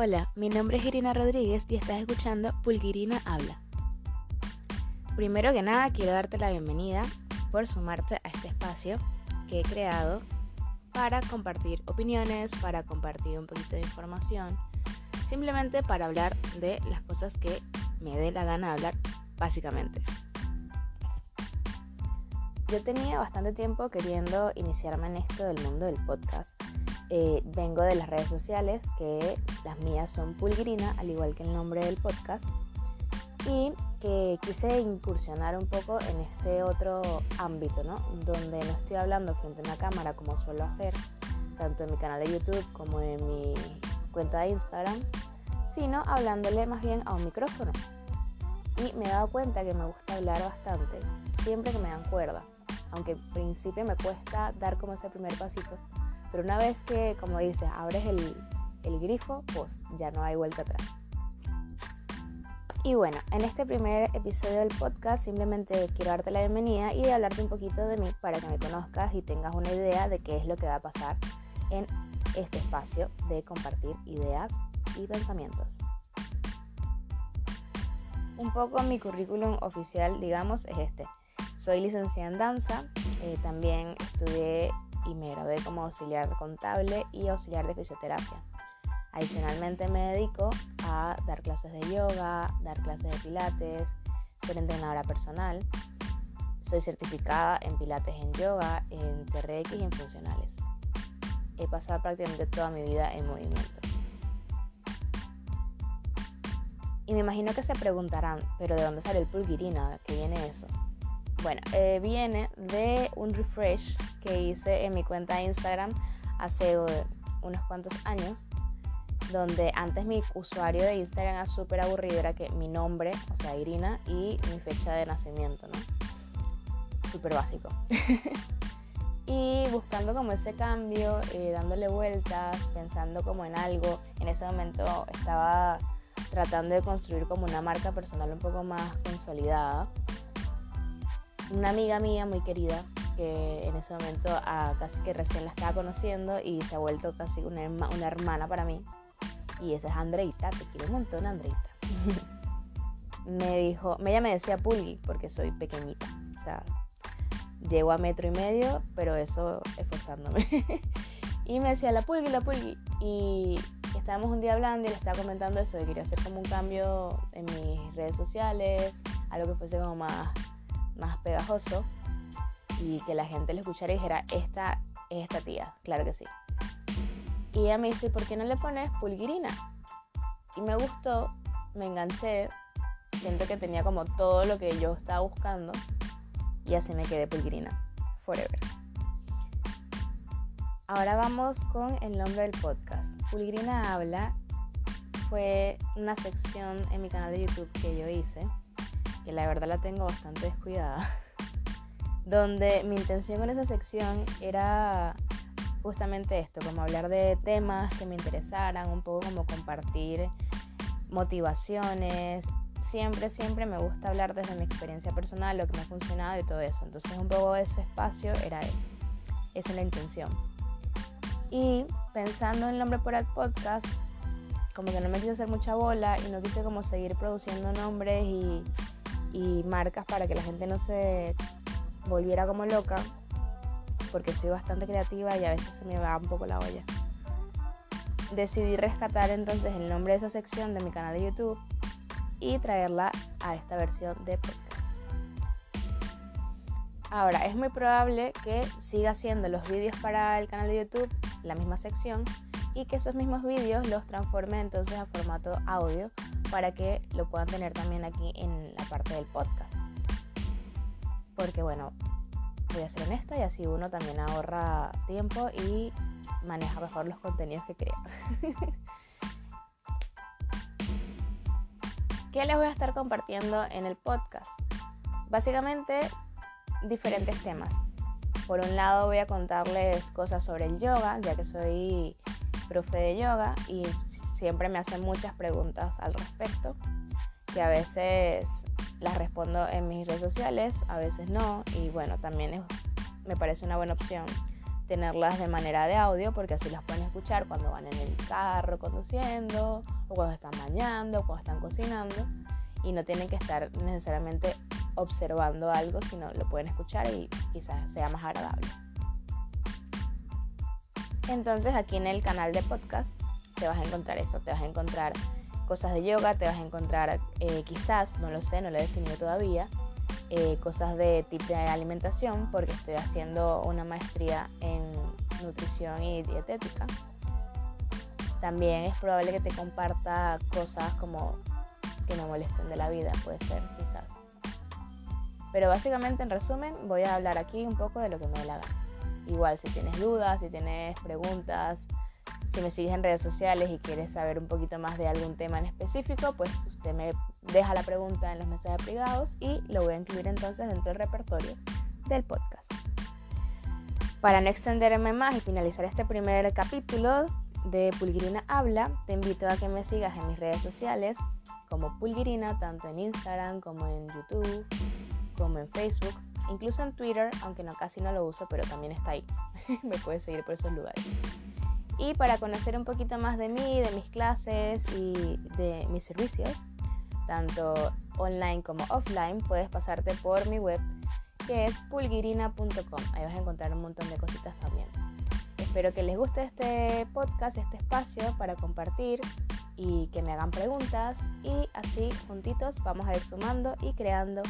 Hola, mi nombre es Irina Rodríguez y estás escuchando Pulguirina Habla. Primero que nada, quiero darte la bienvenida por sumarte a este espacio que he creado para compartir opiniones, para compartir un poquito de información, simplemente para hablar de las cosas que me dé la gana hablar, básicamente. Yo tenía bastante tiempo queriendo iniciarme en esto del mundo del podcast eh, vengo de las redes sociales, que las mías son Pulgrina, al igual que el nombre del podcast, y que quise incursionar un poco en este otro ámbito, ¿no? Donde no estoy hablando frente a una cámara como suelo hacer, tanto en mi canal de YouTube como en mi cuenta de Instagram, sino hablándole más bien a un micrófono. Y me he dado cuenta que me gusta hablar bastante, siempre que me dan cuerda, aunque al principio me cuesta dar como ese primer pasito, pero una vez que, como dices, abres el, el grifo, pues ya no hay vuelta atrás. Y bueno, en este primer episodio del podcast simplemente quiero darte la bienvenida y hablarte un poquito de mí para que me conozcas y tengas una idea de qué es lo que va a pasar en este espacio de compartir ideas y pensamientos. Un poco mi currículum oficial, digamos, es este. Soy licenciada en danza, eh, también estudié y me gradué como auxiliar contable y auxiliar de fisioterapia. Adicionalmente me dedico a dar clases de yoga, dar clases de pilates, ser entrenadora personal. Soy certificada en pilates en yoga, en TRX y en funcionales. He pasado prácticamente toda mi vida en movimiento. Y me imagino que se preguntarán, pero ¿de dónde sale el pulguirina? ¿Qué viene eso? Bueno, eh, viene de un refresh que hice en mi cuenta de Instagram hace eh, unos cuantos años, donde antes mi usuario de Instagram era súper aburrido, era que mi nombre, o sea, Irina, y mi fecha de nacimiento, ¿no? Súper básico. y buscando como ese cambio, eh, dándole vueltas, pensando como en algo, en ese momento estaba tratando de construir como una marca personal un poco más consolidada una amiga mía muy querida que en ese momento ah, casi que recién la estaba conociendo y se ha vuelto casi una, una hermana para mí. Y esa es Andreita, te quiero un montón Andreita. me dijo, ella me decía Pulgi porque soy pequeñita. O sea, llego a metro y medio, pero eso esforzándome. y me decía la Pulgi, la Pulgi. Y estábamos un día hablando y le estaba comentando eso, de que quería hacer como un cambio en mis redes sociales, algo que fuese como más más pegajoso y que la gente lo escuchara y dijera, esta es esta tía, claro que sí. Y ella me dice, ¿por qué no le pones pulguirina? Y me gustó, me enganché, siento que tenía como todo lo que yo estaba buscando y así me quedé pulguirina, forever. Ahora vamos con el nombre del podcast. Pulguirina habla fue una sección en mi canal de YouTube que yo hice que la verdad la tengo bastante descuidada, donde mi intención con esa sección era justamente esto, como hablar de temas que me interesaran, un poco como compartir motivaciones. Siempre, siempre me gusta hablar desde mi experiencia personal, lo que me ha funcionado y todo eso. Entonces un poco ese espacio era eso. Esa es la intención. Y pensando en el nombre por el podcast, como que no me quise hacer mucha bola y no quise como seguir produciendo nombres y y marcas para que la gente no se volviera como loca, porque soy bastante creativa y a veces se me va un poco la olla. Decidí rescatar entonces el nombre de esa sección de mi canal de YouTube y traerla a esta versión de podcast. Ahora, es muy probable que siga haciendo los vídeos para el canal de YouTube, la misma sección, y que esos mismos vídeos los transforme entonces a formato audio para que lo puedan tener también aquí en la parte del podcast. Porque bueno, voy a ser honesta y así uno también ahorra tiempo y maneja mejor los contenidos que crea. ¿Qué les voy a estar compartiendo en el podcast? Básicamente diferentes temas. Por un lado voy a contarles cosas sobre el yoga, ya que soy profe de yoga y siempre me hacen muchas preguntas al respecto, que a veces las respondo en mis redes sociales, a veces no, y bueno, también me parece una buena opción tenerlas de manera de audio porque así las pueden escuchar cuando van en el carro conduciendo o cuando están bañando o cuando están cocinando y no tienen que estar necesariamente observando algo, sino lo pueden escuchar y quizás sea más agradable. Entonces aquí en el canal de podcast te vas a encontrar eso, te vas a encontrar cosas de yoga, te vas a encontrar eh, quizás, no lo sé, no lo he definido todavía, eh, cosas de tipo de alimentación porque estoy haciendo una maestría en nutrición y dietética. También es probable que te comparta cosas como que me molesten de la vida, puede ser quizás. Pero básicamente en resumen voy a hablar aquí un poco de lo que me dé la gana. Igual si tienes dudas, si tienes preguntas, si me sigues en redes sociales y quieres saber un poquito más de algún tema en específico, pues usted me deja la pregunta en los mensajes privados y lo voy a incluir entonces dentro del repertorio del podcast. Para no extenderme más y finalizar este primer capítulo de Pulguirina Habla, te invito a que me sigas en mis redes sociales como Pulguirina, tanto en Instagram como en YouTube, como en Facebook, incluso en Twitter, aunque no casi no lo uso, pero también está ahí. me puedes seguir por esos lugares. Y para conocer un poquito más de mí, de mis clases y de mis servicios, tanto online como offline, puedes pasarte por mi web que es pulguirina.com. Ahí vas a encontrar un montón de cositas también. Espero que les guste este podcast, este espacio para compartir y que me hagan preguntas y así juntitos vamos a ir sumando y creando